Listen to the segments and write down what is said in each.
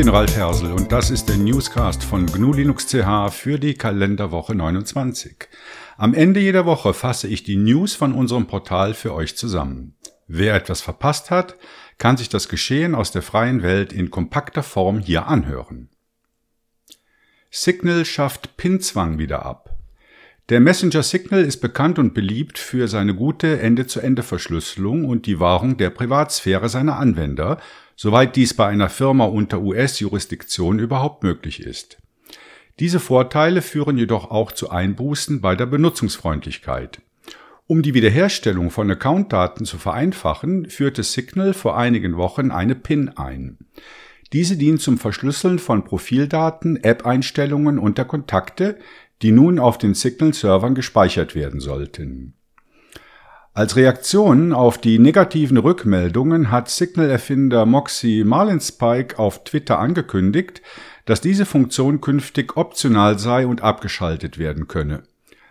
bin Ralf Hersel und das ist der Newscast von GNU Linux CH für die Kalenderwoche 29. Am Ende jeder Woche fasse ich die News von unserem Portal für euch zusammen. Wer etwas verpasst hat, kann sich das Geschehen aus der freien Welt in kompakter Form hier anhören. Signal schafft Pinzwang wieder ab. Der Messenger Signal ist bekannt und beliebt für seine gute Ende-zu-Ende-Verschlüsselung und die Wahrung der Privatsphäre seiner Anwender, soweit dies bei einer Firma unter US-Jurisdiktion überhaupt möglich ist. Diese Vorteile führen jedoch auch zu Einbußen bei der Benutzungsfreundlichkeit. Um die Wiederherstellung von Accountdaten zu vereinfachen, führte Signal vor einigen Wochen eine PIN ein. Diese dient zum Verschlüsseln von Profildaten, App-Einstellungen und der Kontakte, die nun auf den Signal-Servern gespeichert werden sollten. Als Reaktion auf die negativen Rückmeldungen hat Signal-Erfinder Moxie Marlinspike auf Twitter angekündigt, dass diese Funktion künftig optional sei und abgeschaltet werden könne,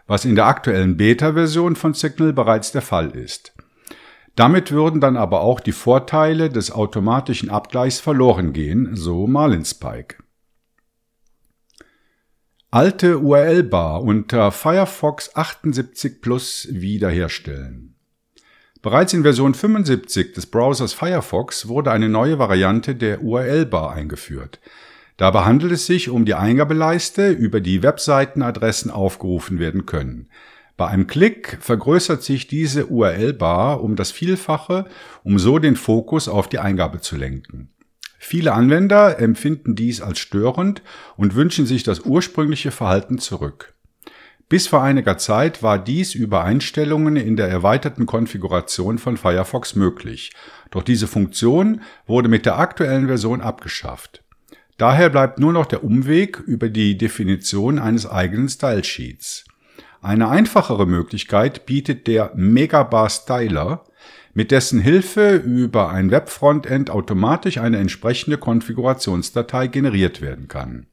was in der aktuellen Beta-Version von Signal bereits der Fall ist. Damit würden dann aber auch die Vorteile des automatischen Abgleichs verloren gehen, so Marlinspike. Alte URL-Bar unter Firefox 78 Plus wiederherstellen. Bereits in Version 75 des Browsers Firefox wurde eine neue Variante der URL-Bar eingeführt. Dabei handelt es sich um die Eingabeleiste, über die Webseitenadressen aufgerufen werden können. Bei einem Klick vergrößert sich diese URL-Bar um das Vielfache, um so den Fokus auf die Eingabe zu lenken. Viele Anwender empfinden dies als störend und wünschen sich das ursprüngliche Verhalten zurück. Bis vor einiger Zeit war dies über Einstellungen in der erweiterten Konfiguration von Firefox möglich, doch diese Funktion wurde mit der aktuellen Version abgeschafft. Daher bleibt nur noch der Umweg über die Definition eines eigenen Stylesheets. Eine einfachere Möglichkeit bietet der Megabar Styler, mit dessen Hilfe über ein Webfrontend automatisch eine entsprechende Konfigurationsdatei generiert werden kann.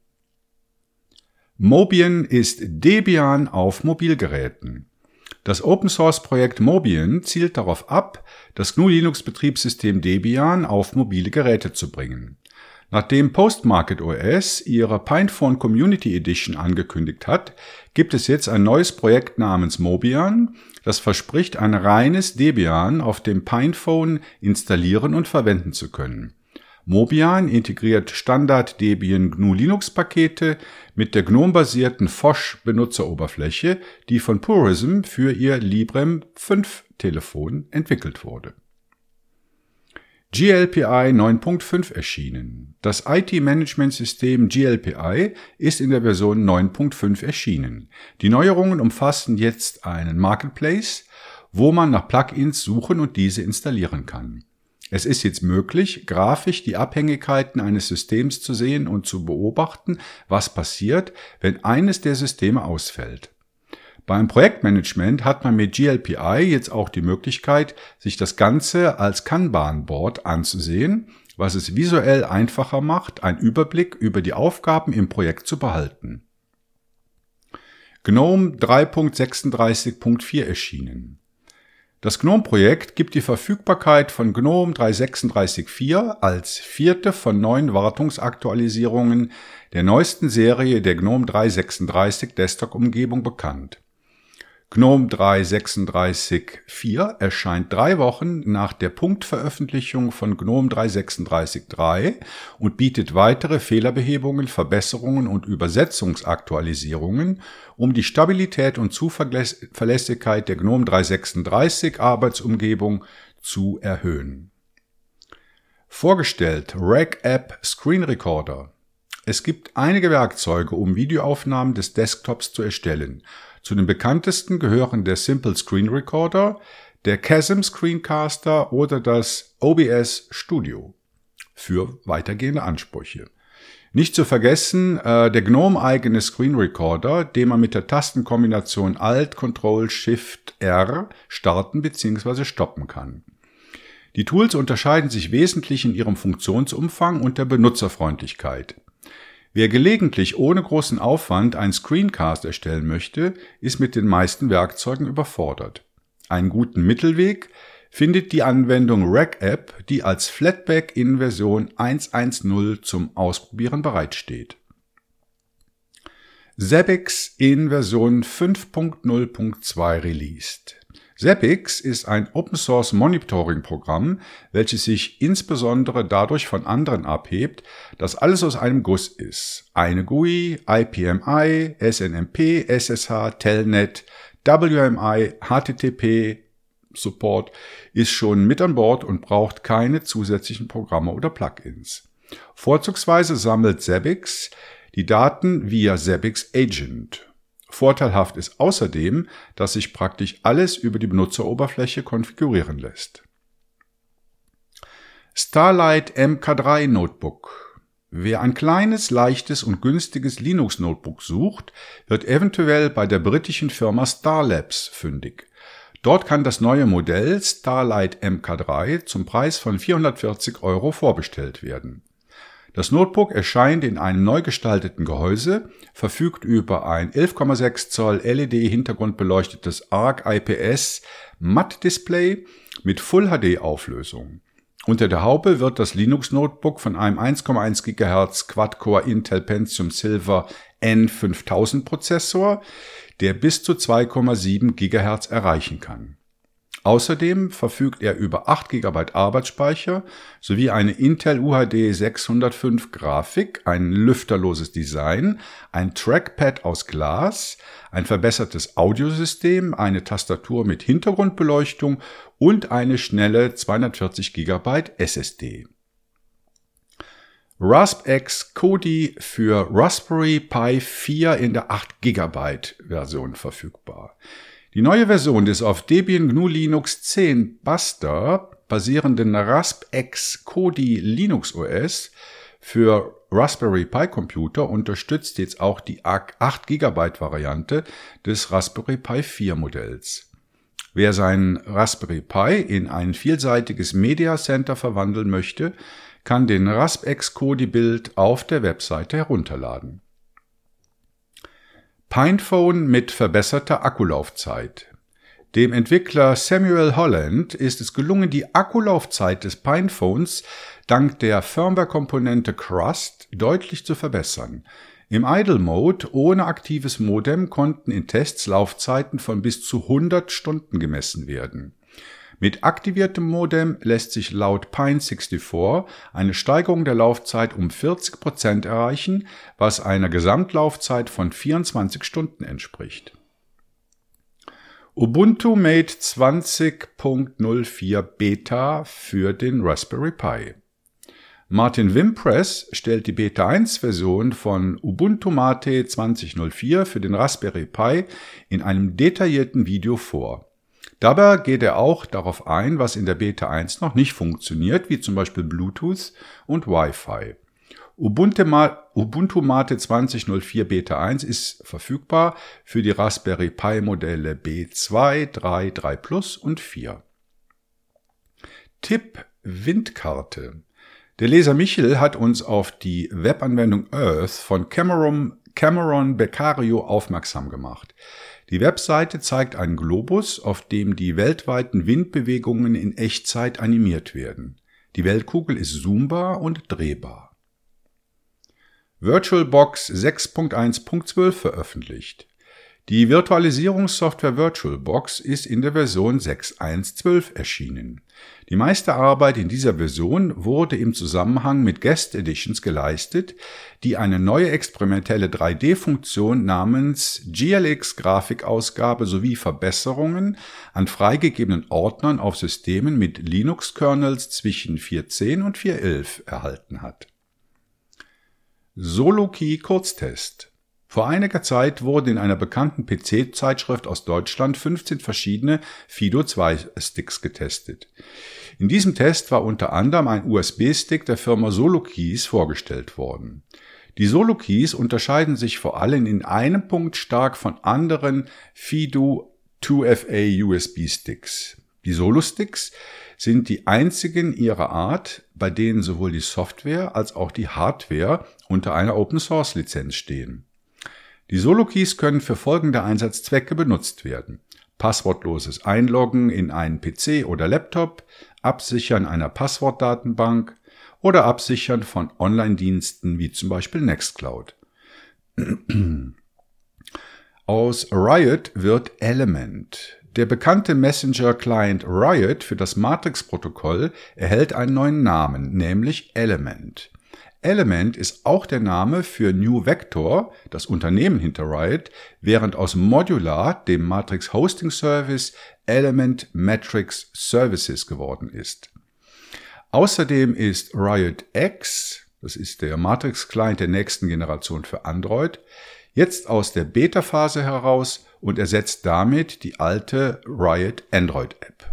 Mobian ist Debian auf Mobilgeräten. Das Open Source Projekt Mobian zielt darauf ab, das GNU Linux Betriebssystem Debian auf mobile Geräte zu bringen. Nachdem Postmarket OS ihre Pinephone Community Edition angekündigt hat, gibt es jetzt ein neues Projekt namens Mobian, das verspricht, ein reines Debian auf dem Pinephone installieren und verwenden zu können. Mobian integriert Standard Debian GNU Linux Pakete mit der GNOME-basierten Phosh Benutzeroberfläche, die von Purism für ihr Librem 5 Telefon entwickelt wurde GLPI 9.5 erschienen. Das IT-Management-System GLPI ist in der Version 9.5 erschienen. Die Neuerungen umfassen jetzt einen Marketplace, wo man nach Plugins suchen und diese installieren kann. Es ist jetzt möglich, grafisch die Abhängigkeiten eines Systems zu sehen und zu beobachten, was passiert, wenn eines der Systeme ausfällt. Beim Projektmanagement hat man mit GLPI jetzt auch die Möglichkeit, sich das Ganze als Kanban-Board anzusehen, was es visuell einfacher macht, einen Überblick über die Aufgaben im Projekt zu behalten. GNOME 3.36.4 erschienen. Das GNOME-Projekt gibt die Verfügbarkeit von GNOME 3.36.4 als vierte von neun Wartungsaktualisierungen der neuesten Serie der GNOME 3.36 Desktop-Umgebung bekannt. GNOME 3.36.4 erscheint drei Wochen nach der Punktveröffentlichung von GNOME 3.36.3 und bietet weitere Fehlerbehebungen, Verbesserungen und Übersetzungsaktualisierungen, um die Stabilität und Zuverlässigkeit der GNOME 3.36 Arbeitsumgebung zu erhöhen. Vorgestellt Reg App Screen Recorder. Es gibt einige Werkzeuge, um Videoaufnahmen des Desktops zu erstellen. Zu den bekanntesten gehören der Simple Screen Recorder, der Chasm Screencaster oder das OBS Studio für weitergehende Ansprüche. Nicht zu vergessen äh, der GNOME-eigene Screen Recorder, den man mit der Tastenkombination Alt, Ctrl, Shift, R starten bzw. stoppen kann. Die Tools unterscheiden sich wesentlich in ihrem Funktionsumfang und der Benutzerfreundlichkeit. Wer gelegentlich ohne großen Aufwand einen Screencast erstellen möchte, ist mit den meisten Werkzeugen überfordert. Einen guten Mittelweg findet die Anwendung RegApp, die als Flatpak in Version 1.1.0 zum Ausprobieren bereitsteht. Zabbix in Version 5.0.2 released. Zabbix ist ein Open-Source Monitoring-Programm, welches sich insbesondere dadurch von anderen abhebt, dass alles aus einem Guss ist. Eine GUI, IPMI, SNMP, SSH, Telnet, WMI, HTTP, Support ist schon mit an Bord und braucht keine zusätzlichen Programme oder Plugins. Vorzugsweise sammelt Zabbix die Daten via Zabbix Agent. Vorteilhaft ist außerdem, dass sich praktisch alles über die Benutzeroberfläche konfigurieren lässt. Starlight MK3 Notebook. Wer ein kleines, leichtes und günstiges Linux-Notebook sucht, wird eventuell bei der britischen Firma Starlabs fündig. Dort kann das neue Modell Starlight MK3 zum Preis von 440 Euro vorbestellt werden. Das Notebook erscheint in einem neu gestalteten Gehäuse, verfügt über ein 11,6 Zoll LED-hintergrundbeleuchtetes ARC IPS Matt-Display mit Full HD Auflösung. Unter der Haube wird das Linux Notebook von einem 1,1 GHz Quad-Core Intel Pentium Silver N5000 Prozessor, der bis zu 2,7 GHz erreichen kann. Außerdem verfügt er über 8 GB Arbeitsspeicher sowie eine Intel UHD 605 Grafik, ein lüfterloses Design, ein Trackpad aus Glas, ein verbessertes Audiosystem, eine Tastatur mit Hintergrundbeleuchtung und eine schnelle 240 GB SSD. RaspX Kodi für Raspberry Pi 4 in der 8 GB Version verfügbar. Die neue Version des auf Debian GNU Linux 10 Buster basierenden RaspX Kodi Linux OS für Raspberry Pi Computer unterstützt jetzt auch die 8 GB Variante des Raspberry Pi 4 Modells. Wer sein Raspberry Pi in ein vielseitiges Media Center verwandeln möchte, kann den RaspX Kodi Bild auf der Webseite herunterladen. Pinephone mit verbesserter Akkulaufzeit. Dem Entwickler Samuel Holland ist es gelungen, die Akkulaufzeit des Pinephones dank der Firmware-Komponente Crust deutlich zu verbessern. Im Idle Mode ohne aktives Modem konnten in Tests Laufzeiten von bis zu 100 Stunden gemessen werden. Mit aktiviertem Modem lässt sich laut Pine64 eine Steigerung der Laufzeit um 40 Prozent erreichen, was einer Gesamtlaufzeit von 24 Stunden entspricht. Ubuntu Mate 20.04 Beta für den Raspberry Pi. Martin Wimpress stellt die Beta 1 Version von Ubuntu Mate 2004 für den Raspberry Pi in einem detaillierten Video vor. Dabei geht er auch darauf ein, was in der Beta 1 noch nicht funktioniert, wie zum Beispiel Bluetooth und Wi-Fi. Ubuntu, Mate 2004 Beta 1 ist verfügbar für die Raspberry Pi Modelle B2, 3, 3 Plus und 4. Tipp Windkarte. Der Leser Michel hat uns auf die Webanwendung Earth von Cameron, Cameron Beccario aufmerksam gemacht. Die Webseite zeigt einen Globus, auf dem die weltweiten Windbewegungen in Echtzeit animiert werden. Die Weltkugel ist zoombar und drehbar. VirtualBox 6.1.12 veröffentlicht. Die Virtualisierungssoftware VirtualBox ist in der Version 6.1.12 erschienen. Die meiste Arbeit in dieser Version wurde im Zusammenhang mit Guest Editions geleistet, die eine neue experimentelle 3D-Funktion namens GLX Grafikausgabe sowie Verbesserungen an freigegebenen Ordnern auf Systemen mit Linux-Kernels zwischen 4.10 und 4.11 erhalten hat. SoloKey Kurztest vor einiger Zeit wurden in einer bekannten PC-Zeitschrift aus Deutschland 15 verschiedene Fido-2-Sticks getestet. In diesem Test war unter anderem ein USB-Stick der Firma SoloKeys vorgestellt worden. Die SoloKeys unterscheiden sich vor allem in einem Punkt stark von anderen Fido 2FA USB-Sticks. Die Solo-Sticks sind die einzigen ihrer Art, bei denen sowohl die Software als auch die Hardware unter einer Open-Source-Lizenz stehen. Die Solo-Keys können für folgende Einsatzzwecke benutzt werden. passwortloses Einloggen in einen PC oder Laptop, Absichern einer Passwortdatenbank oder Absichern von Online-Diensten wie zum Beispiel Nextcloud. Aus Riot wird Element. Der bekannte Messenger-Client Riot für das Matrix-Protokoll erhält einen neuen Namen, nämlich Element. Element ist auch der Name für New Vector, das Unternehmen hinter Riot, während aus Modular, dem Matrix Hosting Service, Element Matrix Services geworden ist. Außerdem ist Riot X, das ist der Matrix Client der nächsten Generation für Android, jetzt aus der Beta-Phase heraus und ersetzt damit die alte Riot Android App.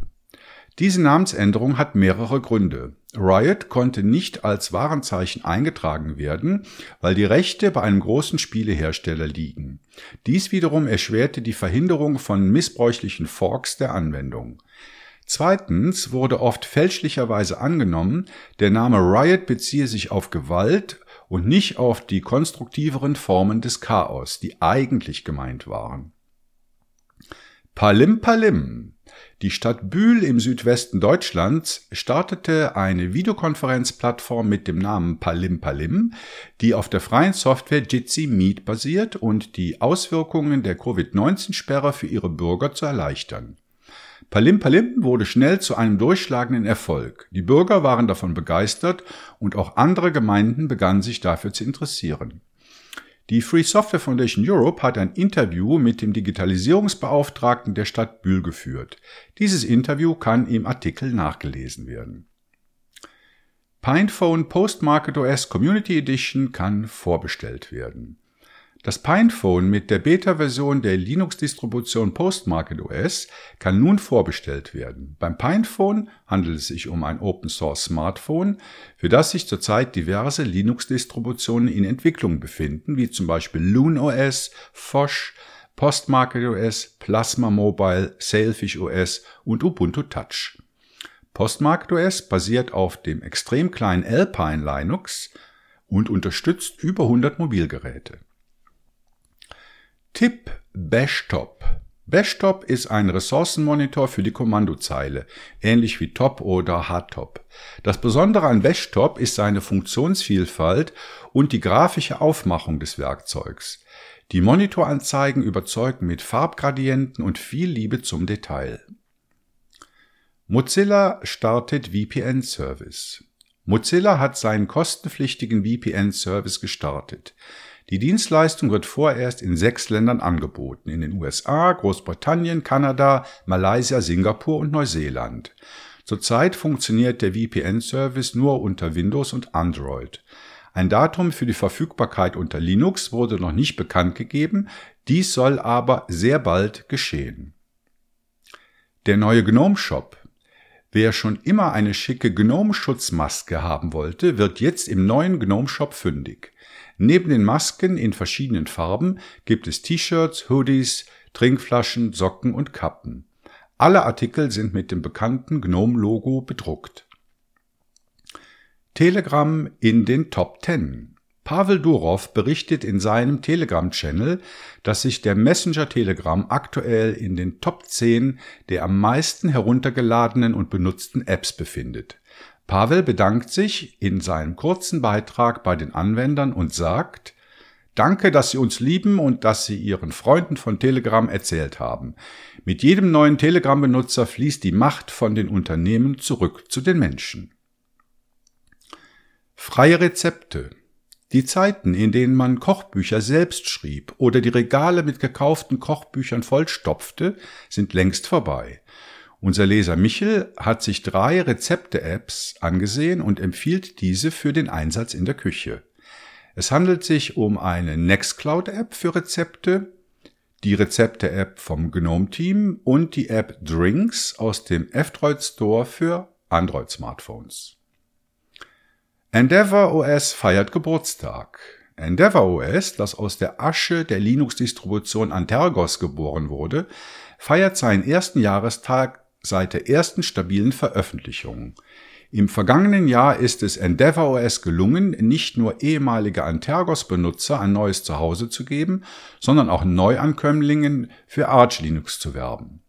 Diese Namensänderung hat mehrere Gründe. Riot konnte nicht als Warenzeichen eingetragen werden, weil die Rechte bei einem großen Spielehersteller liegen. Dies wiederum erschwerte die Verhinderung von missbräuchlichen Forks der Anwendung. Zweitens wurde oft fälschlicherweise angenommen, der Name Riot beziehe sich auf Gewalt und nicht auf die konstruktiveren Formen des Chaos, die eigentlich gemeint waren. Palim Palim die Stadt Bühl im Südwesten Deutschlands startete eine Videokonferenzplattform mit dem Namen Palim Palim, die auf der freien Software Jitsi Meet basiert und die Auswirkungen der Covid-19-Sperre für ihre Bürger zu erleichtern. Palim Palim wurde schnell zu einem durchschlagenden Erfolg. Die Bürger waren davon begeistert und auch andere Gemeinden begannen sich dafür zu interessieren. Die Free Software Foundation Europe hat ein Interview mit dem Digitalisierungsbeauftragten der Stadt Bühl geführt. Dieses Interview kann im Artikel nachgelesen werden. Pinephone Postmarket OS Community Edition kann vorbestellt werden. Das Pinephone mit der Beta-Version der Linux-Distribution Postmarket OS kann nun vorbestellt werden. Beim Pinephone handelt es sich um ein Open-Source-Smartphone, für das sich zurzeit diverse Linux-Distributionen in Entwicklung befinden, wie zum Beispiel Loon OS, Fosh, Postmarket OS, Plasma Mobile, Sailfish OS und Ubuntu Touch. Postmarket OS basiert auf dem extrem kleinen Alpine Linux und unterstützt über 100 Mobilgeräte. Tipp Bashtop. Bashtop ist ein Ressourcenmonitor für die Kommandozeile, ähnlich wie Top oder Hardtop. Das Besondere an Bashtop ist seine Funktionsvielfalt und die grafische Aufmachung des Werkzeugs. Die Monitoranzeigen überzeugen mit Farbgradienten und viel Liebe zum Detail. Mozilla startet VPN-Service. Mozilla hat seinen kostenpflichtigen VPN-Service gestartet. Die Dienstleistung wird vorerst in sechs Ländern angeboten, in den USA, Großbritannien, Kanada, Malaysia, Singapur und Neuseeland. Zurzeit funktioniert der VPN-Service nur unter Windows und Android. Ein Datum für die Verfügbarkeit unter Linux wurde noch nicht bekannt gegeben, dies soll aber sehr bald geschehen. Der neue Gnome Shop. Wer schon immer eine schicke Gnome-Schutzmaske haben wollte, wird jetzt im neuen Gnome Shop fündig. Neben den Masken in verschiedenen Farben gibt es T-Shirts, Hoodies, Trinkflaschen, Socken und Kappen. Alle Artikel sind mit dem bekannten GNOME-Logo bedruckt. Telegram in den Top 10. Pavel Durov berichtet in seinem Telegram-Channel, dass sich der Messenger Telegram aktuell in den Top 10 der am meisten heruntergeladenen und benutzten Apps befindet. Pavel bedankt sich in seinem kurzen Beitrag bei den Anwendern und sagt, Danke, dass Sie uns lieben und dass Sie Ihren Freunden von Telegram erzählt haben. Mit jedem neuen Telegram-Benutzer fließt die Macht von den Unternehmen zurück zu den Menschen. Freie Rezepte. Die Zeiten, in denen man Kochbücher selbst schrieb oder die Regale mit gekauften Kochbüchern vollstopfte, sind längst vorbei. Unser Leser Michel hat sich drei Rezepte-Apps angesehen und empfiehlt diese für den Einsatz in der Küche. Es handelt sich um eine Nextcloud-App für Rezepte, die Rezepte-App vom GNOME-Team und die App Drinks aus dem F-Droid Store für Android-Smartphones. Endeavour OS feiert Geburtstag. Endeavour OS, das aus der Asche der Linux-Distribution Antergos geboren wurde, feiert seinen ersten Jahrestag seit der ersten stabilen Veröffentlichung. Im vergangenen Jahr ist es Endeavour OS gelungen, nicht nur ehemalige Antergos-Benutzer ein neues Zuhause zu geben, sondern auch Neuankömmlingen für Arch Linux zu werben.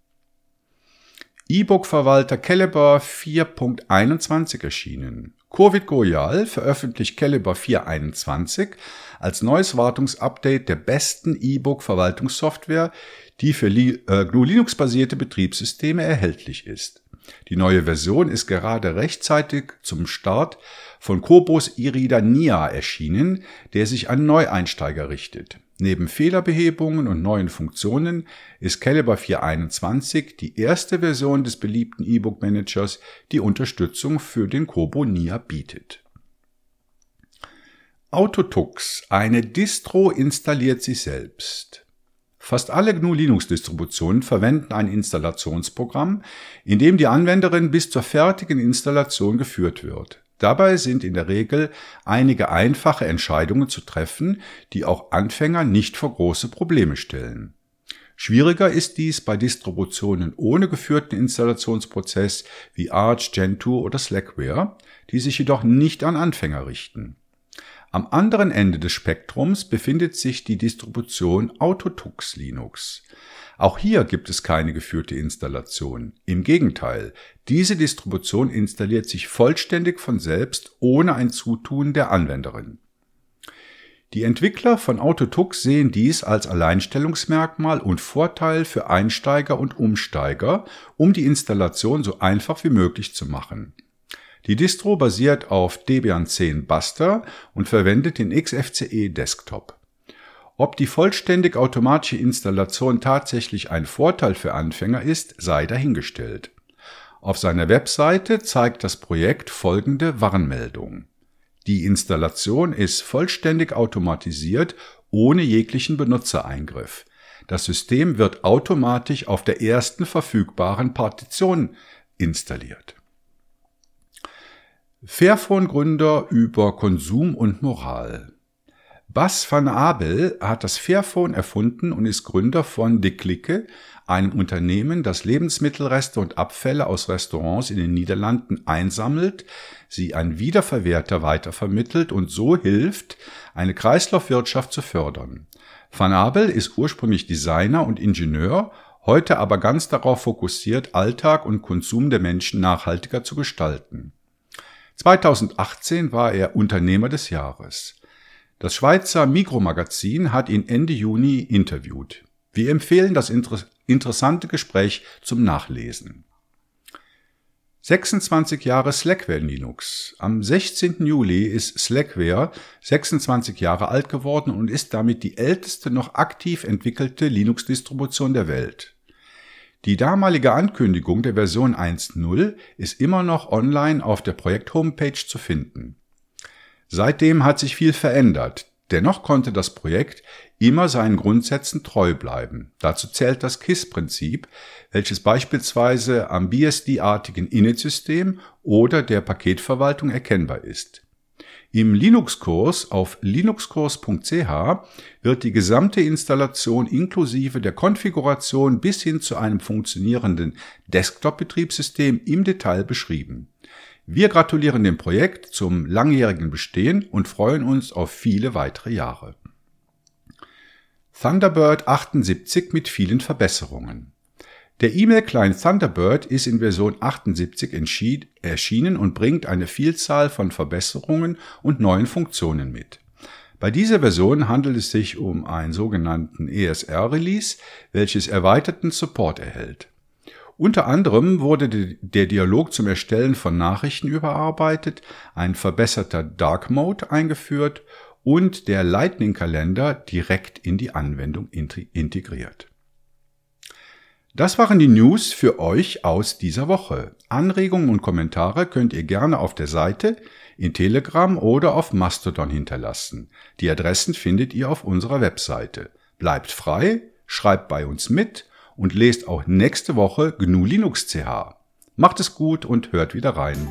E-Book-Verwalter Caliber 4.21 erschienen. Covid Goyal veröffentlicht Caliber 4.21 als neues Wartungsupdate der besten E-Book-Verwaltungssoftware, die für äh, GNU Linux-basierte Betriebssysteme erhältlich ist. Die neue Version ist gerade rechtzeitig zum Start von Kobos Irida Nia erschienen, der sich an Neueinsteiger richtet. Neben Fehlerbehebungen und neuen Funktionen ist Caliber 421 die erste Version des beliebten E-Book Managers, die Unterstützung für den Kobo Nia bietet. Autotux, eine Distro installiert sich selbst. Fast alle GNU Linux Distributionen verwenden ein Installationsprogramm, in dem die Anwenderin bis zur fertigen Installation geführt wird. Dabei sind in der Regel einige einfache Entscheidungen zu treffen, die auch Anfänger nicht vor große Probleme stellen. Schwieriger ist dies bei Distributionen ohne geführten Installationsprozess wie Arch, Gentoo oder Slackware, die sich jedoch nicht an Anfänger richten. Am anderen Ende des Spektrums befindet sich die Distribution Autotux Linux. Auch hier gibt es keine geführte Installation. Im Gegenteil, diese Distribution installiert sich vollständig von selbst ohne ein Zutun der Anwenderin. Die Entwickler von Autotux sehen dies als Alleinstellungsmerkmal und Vorteil für Einsteiger und Umsteiger, um die Installation so einfach wie möglich zu machen. Die Distro basiert auf Debian 10 Buster und verwendet den XFCE Desktop. Ob die vollständig automatische Installation tatsächlich ein Vorteil für Anfänger ist, sei dahingestellt. Auf seiner Webseite zeigt das Projekt folgende Warnmeldung. Die Installation ist vollständig automatisiert, ohne jeglichen Benutzereingriff. Das System wird automatisch auf der ersten verfügbaren Partition installiert. Fairphone-Gründer über Konsum und Moral. Bas van Abel hat das Fairphone erfunden und ist Gründer von De Clique, einem Unternehmen, das Lebensmittelreste und Abfälle aus Restaurants in den Niederlanden einsammelt, sie an Wiederverwerter weitervermittelt und so hilft, eine Kreislaufwirtschaft zu fördern. Van Abel ist ursprünglich Designer und Ingenieur, heute aber ganz darauf fokussiert, Alltag und Konsum der Menschen nachhaltiger zu gestalten. 2018 war er Unternehmer des Jahres. Das Schweizer Mikromagazin hat ihn Ende Juni interviewt. Wir empfehlen das inter interessante Gespräch zum Nachlesen. 26 Jahre Slackware Linux. Am 16. Juli ist Slackware 26 Jahre alt geworden und ist damit die älteste noch aktiv entwickelte Linux-Distribution der Welt. Die damalige Ankündigung der Version 1.0 ist immer noch online auf der Projekt-Homepage zu finden. Seitdem hat sich viel verändert. Dennoch konnte das Projekt immer seinen Grundsätzen treu bleiben. Dazu zählt das KISS-Prinzip, welches beispielsweise am BSD-artigen Init-System oder der Paketverwaltung erkennbar ist. Im Linux-Kurs auf linuxkurs.ch wird die gesamte Installation inklusive der Konfiguration bis hin zu einem funktionierenden Desktop-Betriebssystem im Detail beschrieben. Wir gratulieren dem Projekt zum langjährigen Bestehen und freuen uns auf viele weitere Jahre. Thunderbird 78 mit vielen Verbesserungen. Der E-Mail-Client Thunderbird ist in Version 78 erschienen und bringt eine Vielzahl von Verbesserungen und neuen Funktionen mit. Bei dieser Version handelt es sich um einen sogenannten ESR-Release, welches erweiterten Support erhält. Unter anderem wurde der Dialog zum Erstellen von Nachrichten überarbeitet, ein verbesserter Dark Mode eingeführt und der Lightning-Kalender direkt in die Anwendung integriert. Das waren die News für euch aus dieser Woche. Anregungen und Kommentare könnt ihr gerne auf der Seite, in Telegram oder auf Mastodon hinterlassen. Die Adressen findet ihr auf unserer Webseite. Bleibt frei, schreibt bei uns mit und lest auch nächste Woche GNU Linux CH. Macht es gut und hört wieder rein.